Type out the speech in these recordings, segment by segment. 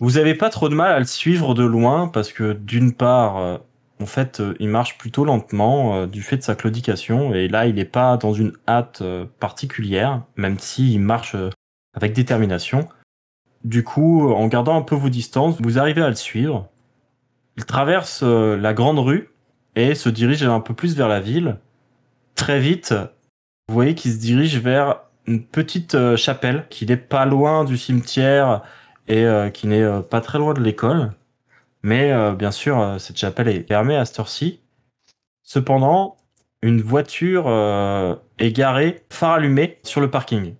Vous avez pas trop de mal à le suivre de loin parce que d'une part, euh, en fait, euh, il marche plutôt lentement euh, du fait de sa claudication et là, il n'est pas dans une hâte particulière, même s'il marche avec détermination. Du coup, en gardant un peu vos distances, vous arrivez à le suivre. Il traverse la grande rue et se dirige un peu plus vers la ville. Très vite, vous voyez qu'il se dirige vers une petite chapelle qui n'est pas loin du cimetière et euh, qui n'est euh, pas très loin de l'école. Mais euh, bien sûr, cette chapelle est fermée à cette heure-ci. Cependant, une voiture est garée, phare allumé, sur le parking.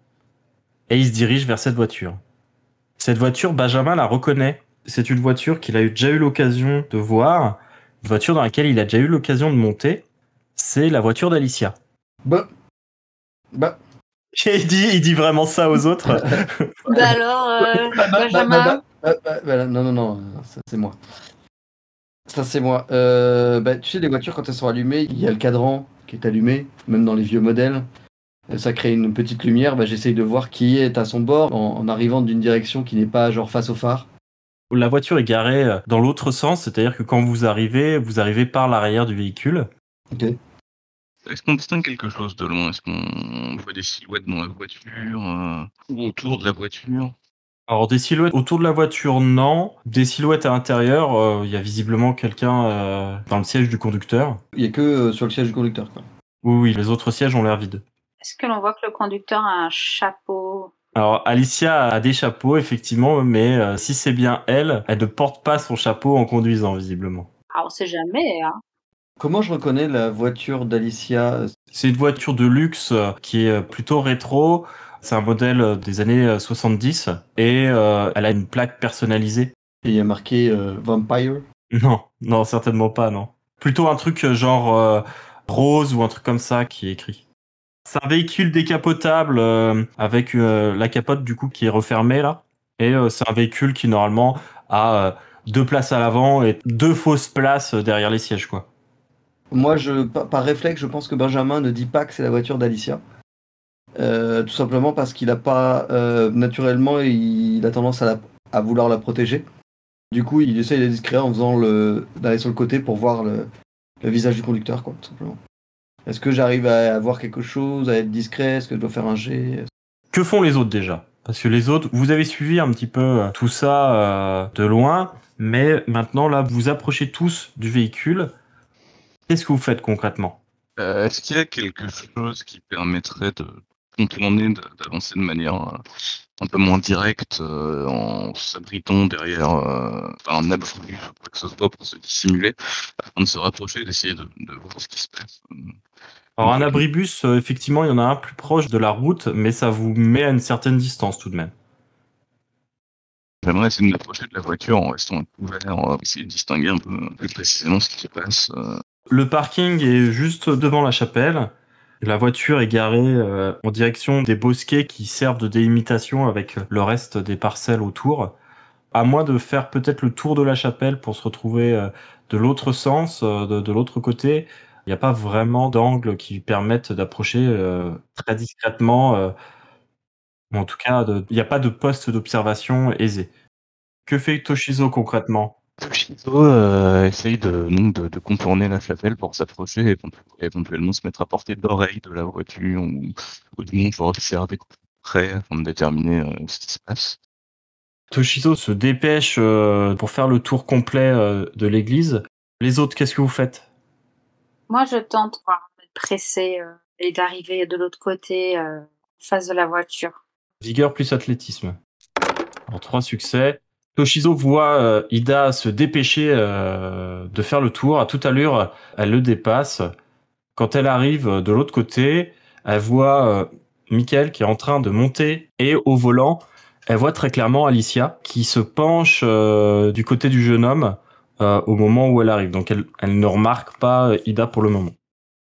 Et il se dirige vers cette voiture. Cette voiture, Benjamin la reconnaît. C'est une voiture qu'il a déjà eu l'occasion de voir, une voiture dans laquelle il a déjà eu l'occasion de monter. C'est la voiture d'Alicia. Bah. Bah. il dit, il dit vraiment ça aux autres. bah alors, Benjamin bah, bah, bah, bah, non, non, non, ça c'est moi. Ça c'est moi. Euh, bah, tu sais, les voitures, quand elles sont allumées, il y a le cadran qui est allumé, même dans les vieux modèles. Euh, Ça crée une petite lumière. Bah, J'essaye de voir qui est à son bord en, en arrivant d'une direction qui n'est pas genre face au phare. La voiture est garée euh, dans l'autre sens, c'est-à-dire que quand vous arrivez, vous arrivez par l'arrière du véhicule. Ok. Est-ce qu'on distingue quelque chose de loin? Est-ce qu'on voit des silhouettes dans la voiture euh, ou autour de la voiture? Alors des silhouettes autour de la voiture, non. Des silhouettes à l'intérieur, euh, il y a visiblement quelqu'un euh, dans le siège du conducteur. Il y a que euh, sur le siège du conducteur. Quoi. Oui, oui, les autres sièges ont l'air vides. Est-ce que l'on voit que le conducteur a un chapeau? Alors Alicia a des chapeaux, effectivement, mais euh, si c'est bien elle, elle ne porte pas son chapeau en conduisant, visiblement. Ah, on sait jamais, hein. Comment je reconnais la voiture d'Alicia? C'est une voiture de luxe euh, qui est euh, plutôt rétro. C'est un modèle euh, des années euh, 70 et euh, elle a une plaque personnalisée. Il y a marqué euh, Vampire? Non, non, certainement pas, non. Plutôt un truc genre euh, rose ou un truc comme ça qui est écrit. C'est un véhicule décapotable avec la capote du coup qui est refermée là. Et c'est un véhicule qui normalement a deux places à l'avant et deux fausses places derrière les sièges quoi. Moi, je, par réflexe, je pense que Benjamin ne dit pas que c'est la voiture d'Alicia. Euh, tout simplement parce qu'il a pas euh, naturellement il a tendance à, vouloir la protéger. Du coup, il essaye d'être discret en faisant le d'aller sur le côté pour voir le, visage du conducteur, quoi, tout simplement. Est-ce que j'arrive à, à voir quelque chose, à être discret? Est-ce que je dois faire un jet? Que font les autres déjà? Parce que les autres, vous avez suivi un petit peu euh, tout ça de loin, mais maintenant là, vous approchez tous du véhicule. Qu'est-ce que vous faites concrètement? Euh, Est-ce qu'il y a quelque chose qui permettrait de contourner, d'avancer de manière euh, un peu moins directe euh, en s'abritant derrière euh, un abri ou quoi que ce soit pour se dissimuler afin de se rapprocher et d'essayer de, de voir ce qui se passe? Alors un abribus, effectivement, il y en a un plus proche de la route, mais ça vous met à une certaine distance tout de même. J'aimerais essayer de m'approcher de la voiture en restant couvert, euh, essayer de distinguer un peu plus précisément ce qui se passe. euh. Le parking est juste devant la chapelle. La voiture est garée euh, en direction des bosquets qui servent de délimitation avec le reste des parcelles autour. À moins de faire peut-être le tour de la chapelle pour se retrouver euh, de l'autre sens, euh, de, de l'autre côté, il n'y a pas vraiment d'angle qui permettent d'approcher très discrètement. en tout cas, il n'y a pas de poste d'observation aisé. Que fait Toshizo concrètement? Toshizo euh, essaye de, donc de, de contourner la chapelle pour s'approcher et éventu- éventuellement se mettre à portée d'oreille de la voiture ou, ou du moins pour observer près afin de déterminer euh, ce qui se passe. Toshizo se dépêche euh, pour faire le tour complet euh, de l'église. Les autres, qu'est-ce que vous faites? Moi, je tente de presser euh, et d'arriver de l'autre côté, euh, en face de la voiture. Vigueur plus athlétisme. Alors, trois succès. Toshizo voit euh, Ida se dépêcher euh, de faire le tour. À toute allure, elle le dépasse. Quand elle arrive de l'autre côté, elle voit euh, Michael qui est en train de monter et au volant, elle voit très clairement Alicia qui se penche euh, du côté du jeune homme euh, au moment où elle arrive. Donc elle, elle ne remarque pas Ida pour le moment.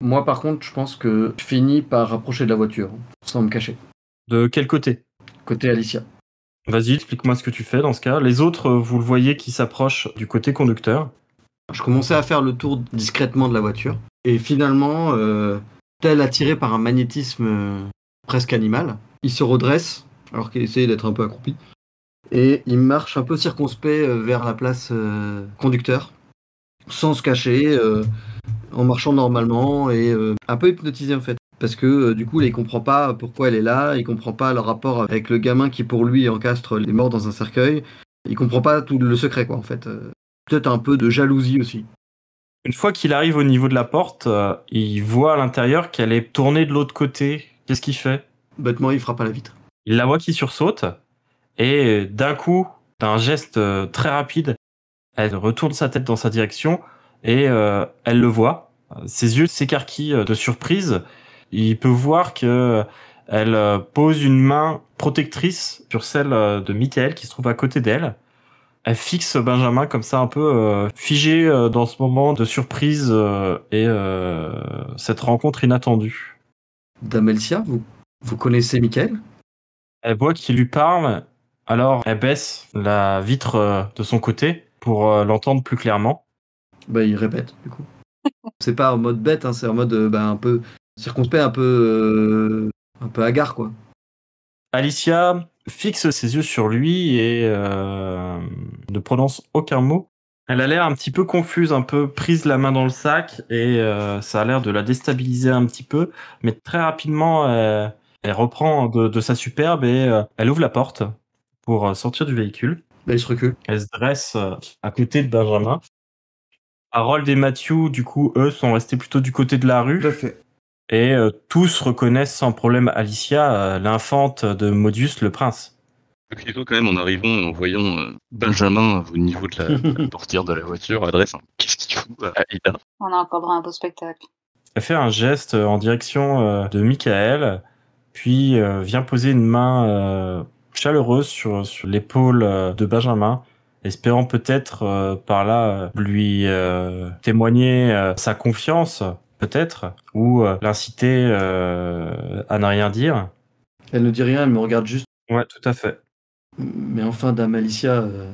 Moi, par contre, je pense que je finis par rapprocher de la voiture, sans me cacher. De quel côté? Côté Alicia. Vas-y, explique-moi ce que tu fais dans ce cas. Les autres, euh, vous le voyez qui s'approchent du côté conducteur. Je commençais à faire le tour discrètement de la voiture. Et finalement, euh, tel attiré par un magnétisme euh, presque animal, il se redresse, alors qu'il essayait d'être un peu accroupi. Et il marche un peu circonspect vers la place conducteur, sans se cacher, en marchant normalement et un peu hypnotisé en fait. Parce que euh, du coup, il comprend pas pourquoi elle est là, il comprend pas le rapport avec le gamin qui pour lui encastre les morts dans un cercueil. Il comprend pas tout le secret quoi en fait. Euh, Peut-être un peu de jalousie aussi. Une fois qu'il arrive au niveau de la porte, euh, il voit à l'intérieur qu'elle est tournée de l'autre côté. Qu'est-ce qu'il fait? Bêtement, il frappe à la vitre. Il la voit qui sursaute et d'un coup, d'un geste très rapide, elle retourne sa tête dans sa direction et elle le voit. Ses yeux s'écarquillent de surprise. Il peut voir que elle euh, pose une main protectrice sur celle euh, de Michael qui se trouve à côté d'elle. Elle fixe Benjamin comme ça un peu euh, figé euh, dans ce moment de surprise euh, et euh, cette rencontre inattendue. Damelcia, vous, vous connaissez Michael? Elle voit qu'il lui parle, alors elle baisse la vitre euh, de son côté pour euh, l'entendre plus clairement. Bah, il répète, du coup. c'est pas en mode bête, hein, c'est en mode euh, bah, un peu circonspect, un peu, euh, un peu hagard, quoi. Alicia fixe ses yeux sur lui et euh, ne prononce aucun mot. Elle a l'air un petit peu confuse, un peu prise la main dans le sac et euh, ça a l'air de la déstabiliser un petit peu. Mais très rapidement, euh, elle reprend de, de sa superbe et euh, elle ouvre la porte pour sortir du véhicule. Il se recule. Elle se dresse à côté de Benjamin. Harold et Matthew, du coup, eux, sont restés plutôt du côté de la rue. fait. Et euh, tous reconnaissent sans problème Alicia, euh, l'infante de Modius le prince. Plutôt quand même en arrivant, en voyant euh, Benjamin au niveau de la, de la portière de la voiture, adresse un qu'est-ce qu'il fout à Ida On a encore un beau spectacle. Elle fait un geste euh, en direction euh, de Michael, puis euh, vient poser une main euh, chaleureuse sur, sur l'épaule euh, de Benjamin, espérant peut-être euh, par là euh, lui euh, témoigner euh, sa confiance, peut-être, ou euh, l'inciter euh, à ne rien dire. Elle ne dit rien, elle me regarde juste. Ouais, tout à fait. Mais enfin, Dame Alicia, euh,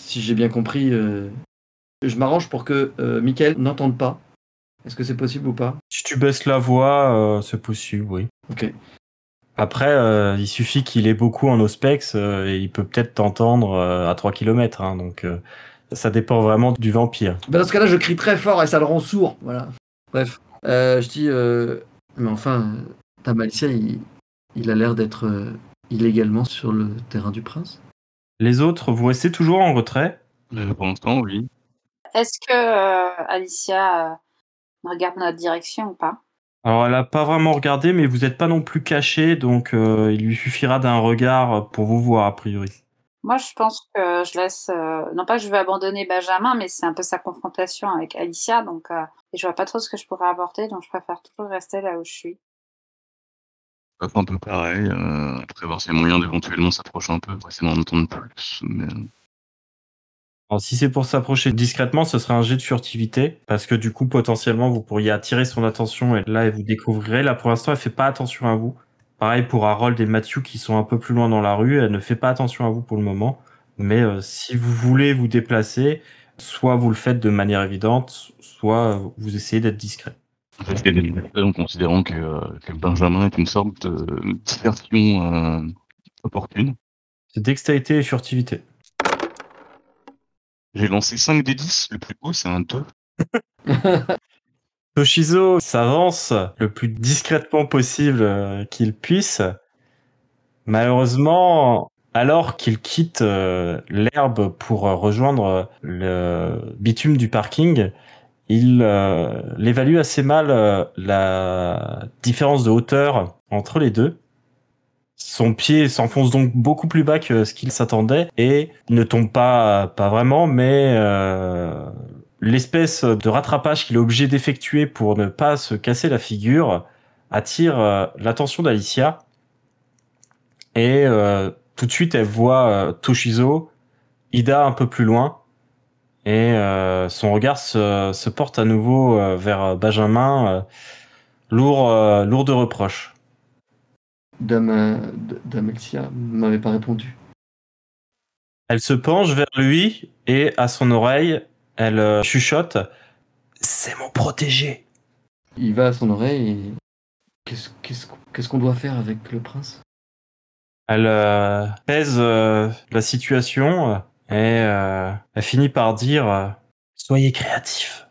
si j'ai bien compris, je m'arrange pour que Michael n'entende pas. Est-ce que c'est possible ou pas? Si tu baisses la voix, c'est possible, oui. Ok. Après, euh, il suffit qu'il ait beaucoup en ospex euh, et il peut peut-être t'entendre euh, à 3 km. Hein, donc, ça dépend vraiment du vampire. Bah, dans ce cas-là, je crie très fort et ça le rend sourd. Voilà. Bref. Euh, je dis, euh, mais enfin, Dame Alicia, il, il a l'air d'être euh, illégalement sur le terrain du prince. Les autres, vous restez toujours en retrait Euh, Pour l'instant, oui. Est-ce que euh, Alicia euh, regarde notre direction ou pas? Alors, elle a pas vraiment regardé, mais vous n'êtes pas non plus caché, donc euh, il lui suffira d'un regard pour vous voir, a priori. Moi, je pense que je laisse. euh, Non pas que je vais abandonner Benjamin, mais c'est un peu sa confrontation avec Alicia, donc euh, et je vois pas trop ce que je pourrais apporter, donc je préfère toujours rester là où je suis. Un peu pareil. Euh, après, voir si y a moyen d'éventuellement s'approcher un peu pour essayer d'en entendre plus. Mais... Alors, si c'est pour s'approcher discrètement, ce serait un jet de furtivité, parce que du coup, potentiellement, vous pourriez attirer son attention, et là, vous découvrirez. Là, pour l'instant, elle fait pas attention à vous. Pareil pour Harold et Matthew qui sont un peu plus loin dans la rue, elle ne fait pas attention à vous pour le moment. Mais euh, si vous voulez vous déplacer, soit vous le faites de manière évidente, soit euh, vous essayez d'être discret. En considérant que, euh, que Benjamin est une sorte de diversion euh, opportune. C'est dextérité et furtivité. J'ai lancé 5 des 10, le plus haut c'est un 2. Toshizo s'avance le plus discrètement possible euh, qu'il puisse. Malheureusement, alors qu'il quitte euh, l'herbe pour euh, rejoindre le bitume du parking, il l'évalue assez mal la différence de hauteur entre les deux. Son pied s'enfonce donc beaucoup plus bas que ce qu'il s'attendait et ne tombe pas, pas vraiment, mais l'espèce de rattrapage qu'il est obligé d'effectuer pour ne pas se casser la figure attire euh, l'attention d'Alicia. Et euh, tout de suite, elle voit euh, Toshizo, Ida un peu plus loin, et son regard se, se, porte à nouveau vers Benjamin, lourd, lourd de reproches. Dame, Dame Elsia m'avait pas répondu. Elle se penche vers lui et à son oreille, elle euh, chuchote C'est mon protégé. Il va à son oreille et. Qu'est-ce qu'on doit faire avec le prince? Elle euh, pèse euh, la situation et euh, elle finit par dire Soyez créatif.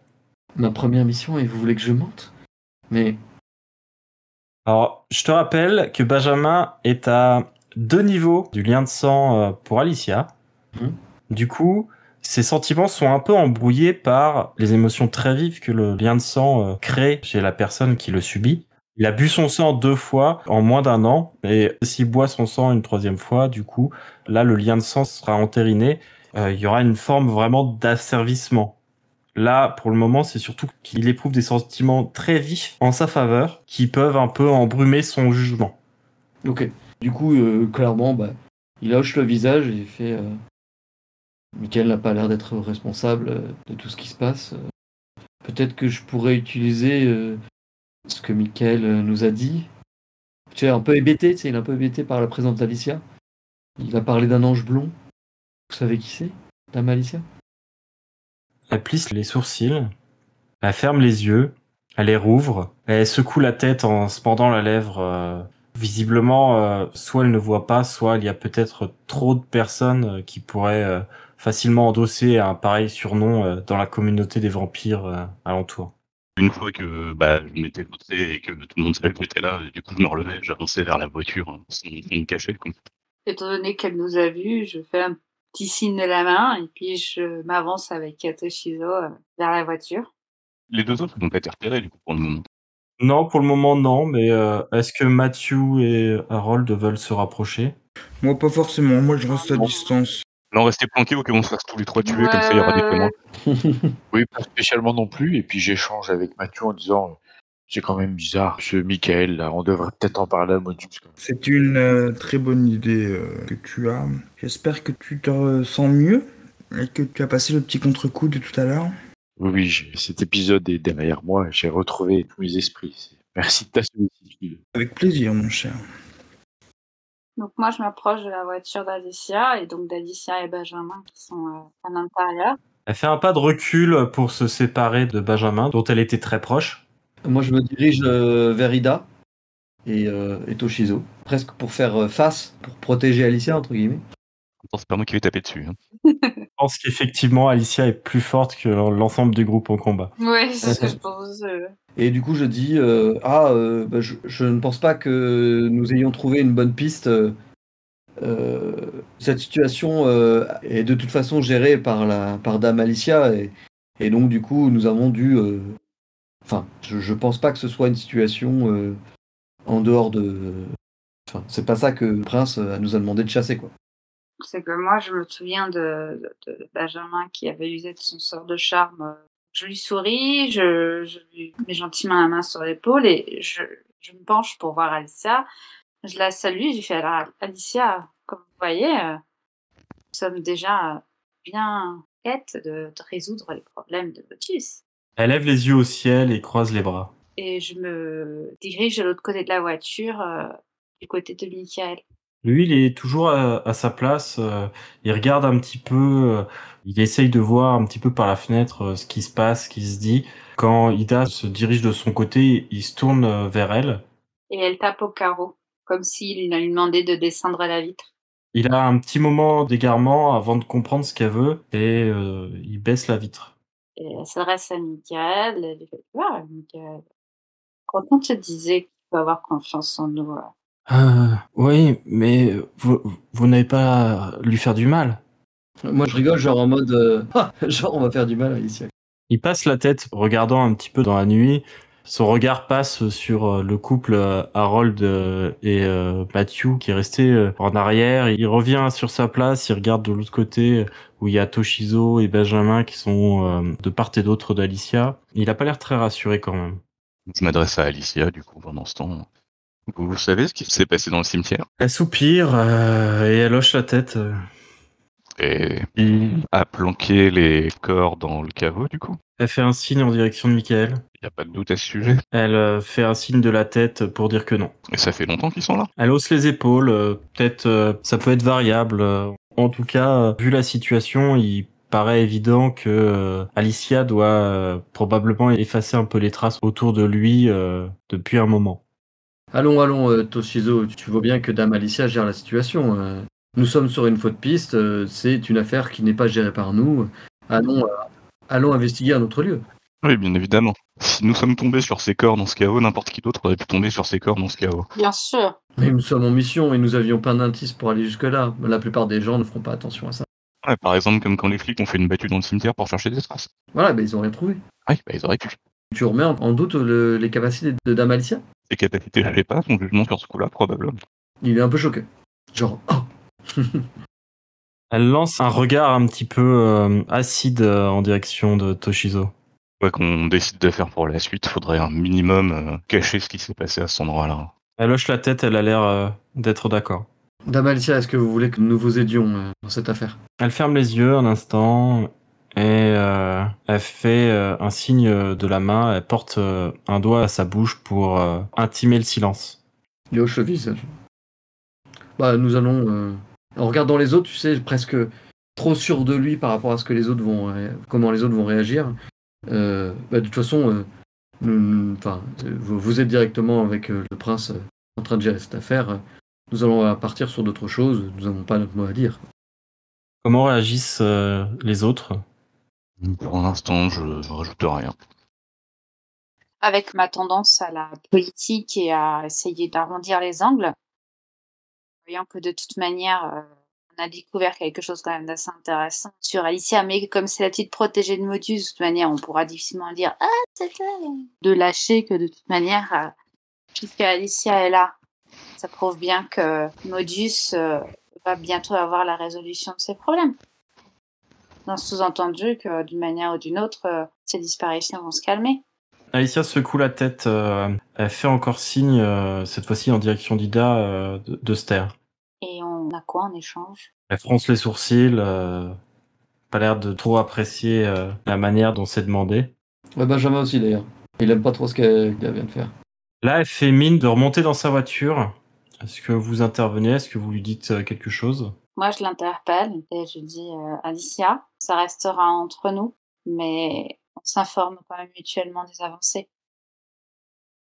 Ma première mission et vous voulez que je mente? Mais Alors, je te rappelle que Benjamin est à deux niveaux du lien de sang pour Alicia. Mhm. Du coup, ses sentiments sont un peu embrouillés par les émotions très vives que le lien de sang euh, crée chez la personne qui le subit. Il a bu son sang deux fois en moins d'un an, et s'il boit son sang une troisième fois, du coup, là, le lien de sang sera entériné. Euh, il y aura une forme vraiment d'asservissement. Là, pour le moment, c'est surtout qu'il éprouve des sentiments très vifs en sa faveur, qui peuvent un peu embrumer son jugement. ok. Du coup, euh, clairement, bah, il hoche le visage et fait. Euh... Michael n'a pas l'air d'être responsable euh, de tout ce qui se passe. Euh, Peut-être que je pourrais utiliser euh, ce que Michael nous a dit. Tu es un peu hébété, tu sais, il est un peu hébété par la présence d'Alicia. Il a parlé d'un ange blond. Vous savez qui c'est Dame Alicia? Elle plisse les sourcils, elle ferme les yeux, elle les rouvre, elle secoue la tête en se pendant la lèvre. visiblement, soit elle ne voit pas, soit il y a peut-être trop de personnes qui pourraient facilement endosser un pareil surnom euh, dans la communauté des vampires euh, alentour. Une fois que bah, je m'étais posé et que tout le monde savait que j'étais là, du coup je me relevais, j'avançais vers la voiture hein, sans, me cacher. Quoi. Étant donné qu'elle nous a vus, je fais un petit signe de la main et puis je m'avance avec Toshizo euh, vers la voiture. Les deux autres n'ont pas été repérés du coup pour le moment. Non, pour le moment non, mais euh, est-ce que Matthew et Harold veulent se rapprocher? Moi, pas forcément. Moi, je reste à distance. Là on restait planqués au cas où on se fasse tous les trois tuer, comme ça il y aura des témoins. Oui, pas spécialement non plus. Et puis j'échange avec Mathieu en disant euh, c'est quand même bizarre, ce Michael, là, on devrait peut-être en parler à Modus. C'est une euh, très bonne idée euh, que tu as. J'espère que tu te sens mieux et que tu as passé le petit contre-coup de tout à l'heure. Oui, cet épisode est derrière moi, j'ai retrouvé tous mes esprits. Merci de ta sollicitude. Avec plaisir, mon cher. Donc moi, je m'approche de la voiture d'Alicia et donc d'Alicia et Benjamin qui sont euh, à l'intérieur. Elle fait un pas de recul pour se séparer de Benjamin, dont elle était très proche. Moi, je me dirige euh, vers Ida et, euh, et Toshizo, presque pour faire euh, face, pour protéger Alicia, entre guillemets. C'est pas moi qui vais taper dessus. hein. Je pense qu'effectivement, Alicia est plus forte que l'ensemble du groupe en combat. Oui, c'est ce que je pense. euh. Et du coup, je dis euh, Ah, euh, bah, je, je ne pense pas que nous ayons trouvé une bonne piste. euh, cette situation euh, est de toute façon gérée par, la, par Dame Alicia, et, et donc, du coup, nous avons dû. euh, Enfin, je, je pense pas que ce soit une situation euh, en dehors de. Enfin, c'est pas ça que le prince nous a demandé de chasser, quoi. C'est que moi, je me souviens de, de- de Benjamin qui avait usé de son sort de charme. Je lui souris, je, je lui mets gentiment la main sur l'épaule et je, je me penche pour voir Alicia. Je la salue, je lui fais alors Alicia, comme vous voyez, euh, nous sommes déjà bien en quête de, de résoudre les problèmes de Motus. Elle lève les yeux au ciel et croise les bras. Et je me dirige de l'autre côté de la voiture, euh, du côté de Michael. Lui, il est toujours à, à sa place. euh, il regarde un petit peu. euh, il essaye de voir un petit peu par la fenêtre euh, ce qui se passe, ce qui se dit. Quand Ida se dirige de son côté, il se tourne vers elle. Et elle tape au carreau, comme s'il lui demandait de descendre à la vitre. Il a un petit moment d'égarement avant de comprendre ce qu'elle veut et il baisse la vitre. Et elle s'adresse à Michael. Elle fait Ah, Michael, quand on te disait qu'il faut avoir confiance en nous, Euh, oui, mais vous, vous n'avez pas à lui faire du mal. Moi, je rigole, genre en mode. euh, Ah, genre, on va faire du mal à Alicia. Il passe la tête regardant un petit peu dans la nuit Son regard passe sur euh, le couple euh, Harold euh, et euh, Matthew qui est resté euh, en arrière. Il revient sur sa place, il regarde de l'autre côté où il y a Toshizo et Benjamin qui sont euh, de part et d'autre d'Alicia. Il a pas l'air très rassuré quand même. Je m'adresse à Alicia, du coup, pendant ce temps. Vous, savez ce qui s'est passé dans le cimetière? Elle soupire euh, et elle hoche la tête. euh. Et a planqué les corps dans le caveau, du coup? Elle fait un signe en direction de Michael. Il n'y a pas de doute à ce sujet? Elle euh, fait un signe de la tête pour dire que non. Et ça fait longtemps qu'ils sont là? Elle hausse les épaules. euh, Peut-être euh, ça peut être variable. En tout cas, vu la situation, il paraît évident que Alicia doit probablement effacer un peu les traces autour de lui depuis un moment. Allons, allons, euh, Toshizo, tu vois bien que Dame Alicia gère la situation. euh. Nous sommes sur une faute piste, euh, c'est une affaire qui n'est pas gérée par nous. Allons, allons investiguer un autre lieu. Oui, bien évidemment. Si nous sommes tombés sur ces corps dans ce chaos, n'importe qui d'autre aurait pu tomber sur ces corps dans ce chaos. Bien sûr. Mais nous sommes en mission et nous avions plein d'indices pour aller jusque-là. La plupart des gens ne feront pas attention à ça. Ouais, par exemple, comme quand les flics ont fait une battue dans le cimetière pour chercher des traces. Voilà, bah, ils ont rien trouvé. Oui, bah, ils auraient pu. Tu remets en, en doute le- les capacités de Dame Alicia Ses capacités, je sais pas, son jugement sur ce coup-là, probablement. Il est un peu choqué. Genre, oh Elle lance un regard un petit peu euh, acide euh, en direction de Toshizo. Quoi qu'on décide de faire pour la suite, faudrait un minimum euh, cacher ce qui s'est passé à cet endroit-là. Elle hoche la tête, elle a l'air euh, d'être d'accord. Dame Alicia, est-ce que vous voulez que nous vous aidions euh, dans cette affaire? Elle ferme les yeux un instant et euh, elle fait euh, un signe de la main. Elle porte euh, un doigt à sa bouche pour intimer le silence. Il hoche le visage. Bah, nous allons. En regardant les autres, tu sais, presque trop sûr de lui par rapport à ce que les autres vont. ré- comment les autres vont réagir. Bah, de toute façon, nous- enfin, vous, vous êtes directement avec le prince en train de gérer cette affaire. Nous allons partir sur d'autres choses. Nous n'avons pas notre mot à dire. Comment réagissent les autres? Pour l'instant, je ne rajoute rien. Avec ma tendance à la politique et à essayer d'arrondir les angles, voyant que de toute manière, euh, on a découvert quelque chose quand même d'assez intéressant sur Alicia, mais comme c'est la petite protégée de Modus, de toute manière, on pourra difficilement dire Ah, De lâcher que de toute manière, euh, puisque Alicia est là, ça prouve bien que Modus euh, va bientôt avoir la résolution de ses problèmes. Dans ce sous-entendu que d'une manière ou d'une autre, euh, ces disparitions vont se calmer. Alicia secoue la tête. euh, elle fait encore signe, euh, cette fois-ci en direction d'Ida, euh, de, de se taire. Et on a quoi en échange? Elle fronce les sourcils. euh, pas l'air de trop apprécier euh, la manière dont c'est demandé. Ouais, Benjamin aussi d'ailleurs. Il aime pas trop ce qu'elle vient de faire. Là, elle fait mine de remonter dans sa voiture. Est-ce que vous intervenez? Est-ce que vous lui dites quelque chose? Moi, je l'interpelle et je dis euh, Alicia, ça restera entre nous, mais on s'informe quand même mutuellement des avancées.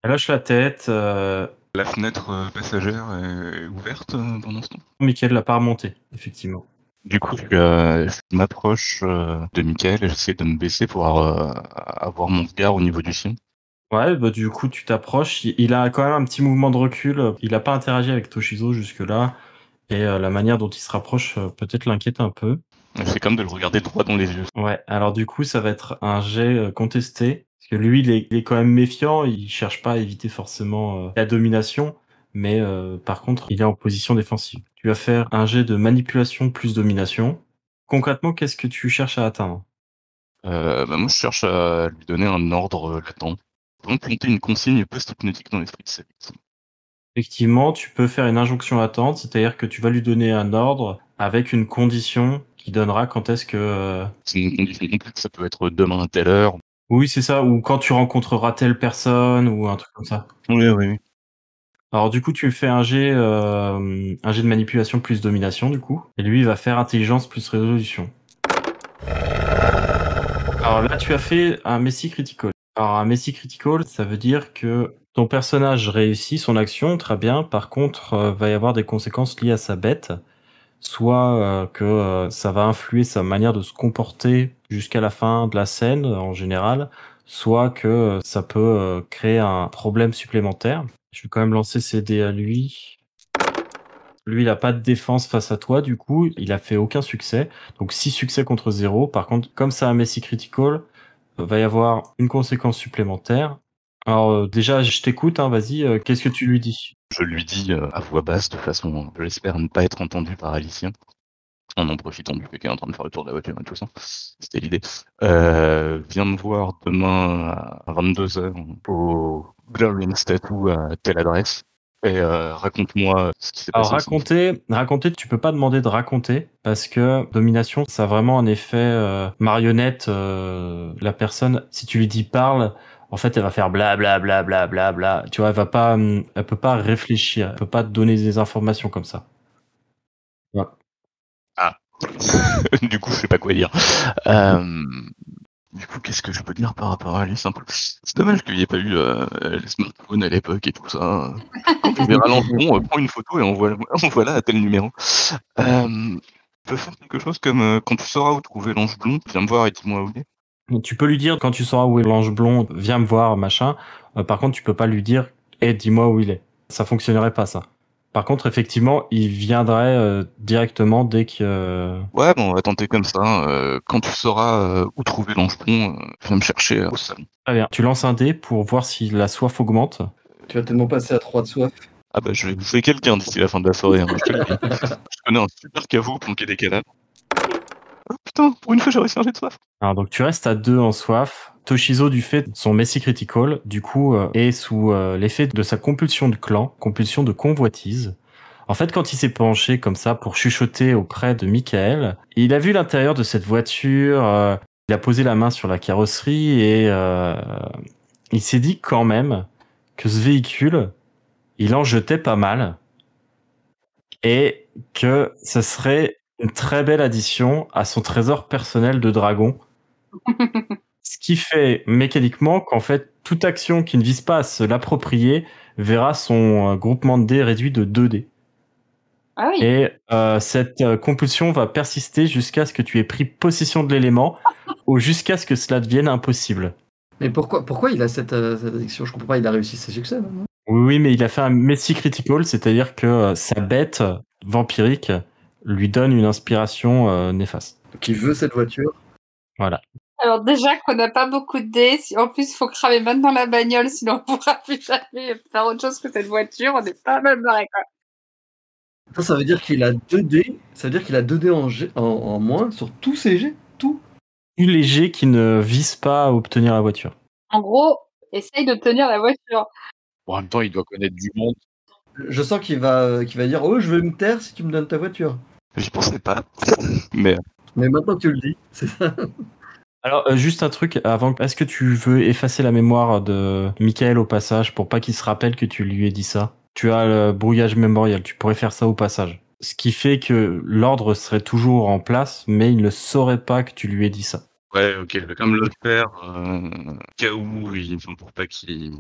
Elle lâche la tête. Euh... La fenêtre euh, passagère est ouverte pendant ce temps? Michael l'a pas remonté, effectivement. Du coup, je, euh, je m'approche euh, de Michael et j'essaie de me baisser pour euh, avoir mon regard au niveau du sien. Ouais, bah du coup, tu t'approches. Il, a quand même un petit mouvement de recul. Il a pas interagi avec Toshizo jusque-là. Et euh, la manière dont il se rapproche euh, peut-être l'inquiète un peu. C'est comme de le regarder droit dans les yeux. Ouais, alors du coup, ça va être un jet euh, contesté. Parce que lui, il est, il est quand même méfiant. Il cherche pas à éviter forcément euh, la domination. Mais euh, par contre, il est en position défensive. Tu vas faire un jet de manipulation plus domination. Concrètement, qu'est-ce que tu cherches à atteindre? Euh, bah, moi, je cherche à lui donner un ordre latent. Pour planter une consigne post-hypnotique dans l'esprit de sa victime. Effectivement, tu peux faire une injonction latente, c'est-à-dire que tu vas lui donner un ordre avec une condition qui donnera quand est-ce que... euh, C'est une condition complète, ça peut être demain à telle heure. Oui, c'est ça, ou quand tu rencontreras telle personne, ou un truc comme ça. Oui, oui, oui. Alors du coup, tu fais un jet, euh, un jet de manipulation plus domination, du coup. Et lui, il va faire intelligence plus résolution. Alors là, tu as fait un Messi Critical. Alors un Messi Critical, ça veut dire que ton personnage réussit son action, très bien. Par contre, euh, va y avoir des conséquences liées à sa bête. Soit euh, que euh, ça va influer sa manière de se comporter jusqu'à la fin de la scène, en général. Soit que euh, ça peut créer un problème supplémentaire. Je vais quand même lancer ses dés à lui. Lui, il a pas de défense face à toi, du coup, il a fait aucun succès. Donc 6 succès contre 0. Par contre, comme ça a Messi Critical, va y avoir une conséquence supplémentaire. Alors euh, déjà, je t'écoute, hein, vas-y, euh, qu'est-ce que tu lui dis? Je lui dis euh, à voix basse, de façon, je l'espère, ne pas être entendu par Alicia. En en profitant du fait qu'elle est en train de faire le tour de la voiture et tout ça. C'était l'idée. Viens me voir demain à 22h au Glorian Statue à telle adresse. Et euh, raconte-moi ce qui s'est Alors passé. raconter, raconter, tu peux pas demander de raconter parce que domination, ça a vraiment un effet euh, marionnette. euh, la personne, si tu lui dis parle, en fait, elle va faire bla bla bla bla bla bla. Tu vois, elle va pas, hum, elle peut pas réfléchir, elle peut pas te donner des informations comme ça. du coup, je sais pas quoi dire. Du coup, qu'est-ce que je peux dire par rapport à un peu C'est dommage qu'il n'y ait pas eu euh, les smartphones à l'époque et tout ça. Quand tu verras euh, prends une photo et envoie- envoie-la à tel numéro. Euh, tu peux faire quelque chose comme euh, quand tu sauras où trouver l'ange blond, viens me voir et dis-moi où il est. Tu peux lui dire quand tu sauras où est l'ange blond, viens me voir, machin. Euh, par contre, tu peux pas lui dire, eh, dis-moi où il est. Ça fonctionnerait pas ça. Par contre, effectivement, il viendrait euh, directement dès que. euh, Ouais, bon, on va tenter comme ça. euh, quand tu sauras euh, où trouver l'ange blond, euh, viens me chercher euh, au salon. Très bien. Tu lances un dé pour voir si la soif augmente. Tu vas tellement passer à 3 de soif. Ah bah je vais bouffer quelqu'un d'ici la fin de la soirée, hein, je te le dis. je connais un super caveau planqué des cadavres. Oh putain, pour une fois j'ai réussi un jet de soif. Alors, donc tu restes à deux en soif. Toshizo, du fait de son Messi Critical, du coup, euh, est sous euh, l'effet de sa compulsion de clan, compulsion de convoitise. En fait, quand il s'est penché comme ça pour chuchoter auprès de Michael, il a vu l'intérieur de cette voiture, euh, il a posé la main sur la carrosserie et il s'est dit quand même que ce véhicule, il en jetait pas mal et que ce serait une très belle addition à son trésor personnel de dragon. Ce qui fait mécaniquement qu'en fait, toute action qui ne vise pas à se l'approprier verra son euh, groupement de dés réduit de 2 dés. Ah oui. Et euh, cette euh, compulsion va persister jusqu'à ce que tu aies pris possession de l'élément ou jusqu'à ce que cela devienne impossible. Mais pourquoi, pourquoi il a cette, euh, cette addiction? Je comprends pas, il a réussi ses succès. non? Oui, oui, mais il a fait un Messi Critical, c'est-à-dire que sa bête vampirique lui donne une inspiration euh, néfaste. Qui veut cette voiture Voilà. Alors déjà qu'on n'a pas beaucoup de dés, si en plus il faut cramer maintenant la bagnole, sinon on pourra plus jamais faire autre chose que cette voiture, on n'est pas mal barré quoi. Ça, ça veut dire qu'il a 2 dés. Ça veut dire qu'il a 2 dés en, G- en, en moins sur tous ses jets. Tout. Plus léger qui ne vise pas à obtenir la voiture. En gros, essaye d'obtenir la voiture. Bon, en même temps, il doit connaître du monde. Je sens qu'il va, euh, qu'il va dire Oh, je vais me taire si tu me donnes ta voiture. J'y pensais pas. Mais Mais maintenant que tu le dis, c'est ça. Alors, euh, juste un truc avant. Est-ce que tu veux effacer la mémoire de Michael au passage pour pas qu'il se rappelle que tu lui aies dit ça? Tu as le brouillage mémoriel, tu pourrais faire ça au passage. Ce qui fait que l'ordre serait toujours en place, mais il ne saurait pas que tu lui aies dit ça. ouais, ok, je vais quand même le faire. Euh, cas où, il, enfin, pour pas qu'il.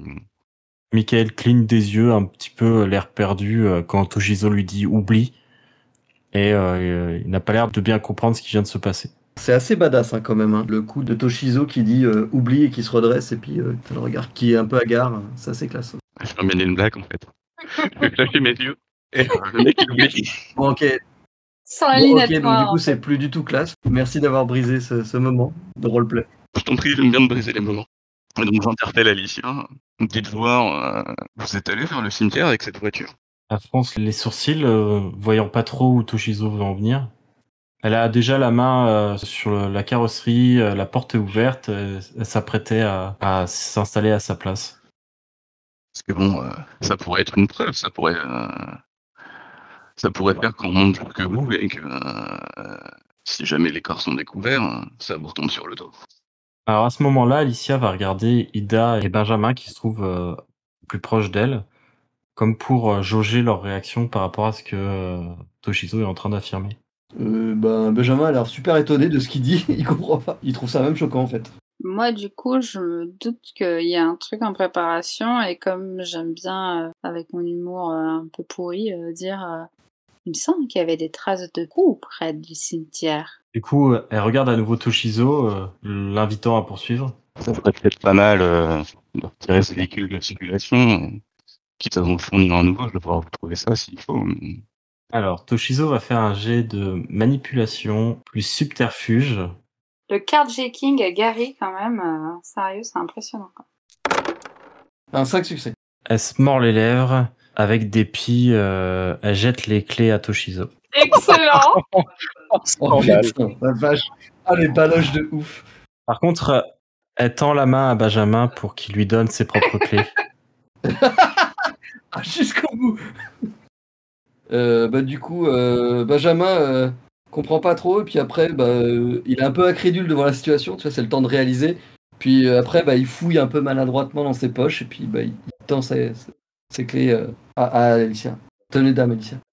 Michael cligne des yeux, un petit peu l'air perdu euh, quand Toshizo lui dit oublie. Et euh, il n'a pas l'air de bien comprendre ce qui vient de se passer. C'est assez badass hein, quand même. hein. Le coup de Toshizo qui dit euh, oublie et qui se redresse et puis euh, t'as le regard qui est un peu hagard. Ça, c'est classe. Je vais amener une blague en fait. Je vais clasher mes yeux. Et euh, le mec il oublie. Bon, ok. Sans la Bon, lunette ok, donc du coup, c'est plus du tout classe. Merci d'avoir brisé ce, ce moment de roleplay. Je t'en prie, j'aime bien de briser les moments. Et donc j'interpelle Alicia. Dites voir, euh, vous êtes allé vers le cimetière avec cette voiture Elle fronce les sourcils, euh, voyant pas trop où Toshizo veut en venir. Elle a déjà la main euh, sur le- la carrosserie, euh, la porte est ouverte, elle s'apprêtait à, à s'installer à sa place. Parce que bon, ça pourrait être une preuve, ça pourrait, ça pourrait faire qu'on monte plus que vous et que si jamais les corps sont découverts, ça vous retombe sur le dos. Alors à ce moment-là, Alicia va regarder Ida et Benjamin qui se trouvent euh, plus proches d'elle, comme pour euh, jauger leur réaction par rapport à ce que euh, Toshizo est en train d'affirmer. Euh, ben, Benjamin a l'air super étonné de ce qu'il dit. Il comprend pas. Il trouve ça même choquant en fait. Moi, du coup, je me doute qu'il y a un truc en préparation et comme j'aime bien, euh, avec mon humour euh, un peu pourri, euh, dire euh, il me semble qu'il y avait des traces de coups près du cimetière. Du coup, elle regarde à nouveau Toshizo, euh, l'invitant à poursuivre. Ça ferait peut-être pas mal euh, de retirer ce véhicule de circulation, euh, quitte à vous fournir un nouveau, je vais pouvoir vous trouver ça s'il faut. mais- Alors, Toshizo va faire un jet de manipulation plus subterfuge. Le card-jacking à Gary, quand même, euh, sérieux, c'est impressionnant. quoi. Un 5 succès. Elle se mord les lèvres? Avec des pies. euh, elle jette les clés à Toshizo. Excellent Oh putain, la vache. Ah, les baloches de ouf. Par contre, elle tend la main à Benjamin pour qu'il lui donne ses propres clés. Ah, jusqu'au bout. Euh, bah, du coup, euh, Benjamin euh, comprend pas trop, et puis après, bah, euh, il est un peu incrédule devant la situation, tu vois, c'est le temps de réaliser. Puis euh, après, bah, il fouille un peu maladroitement dans ses poches, et puis bah, il, tend ses, ses clés euh, à, à. Tenez dame, Alicia.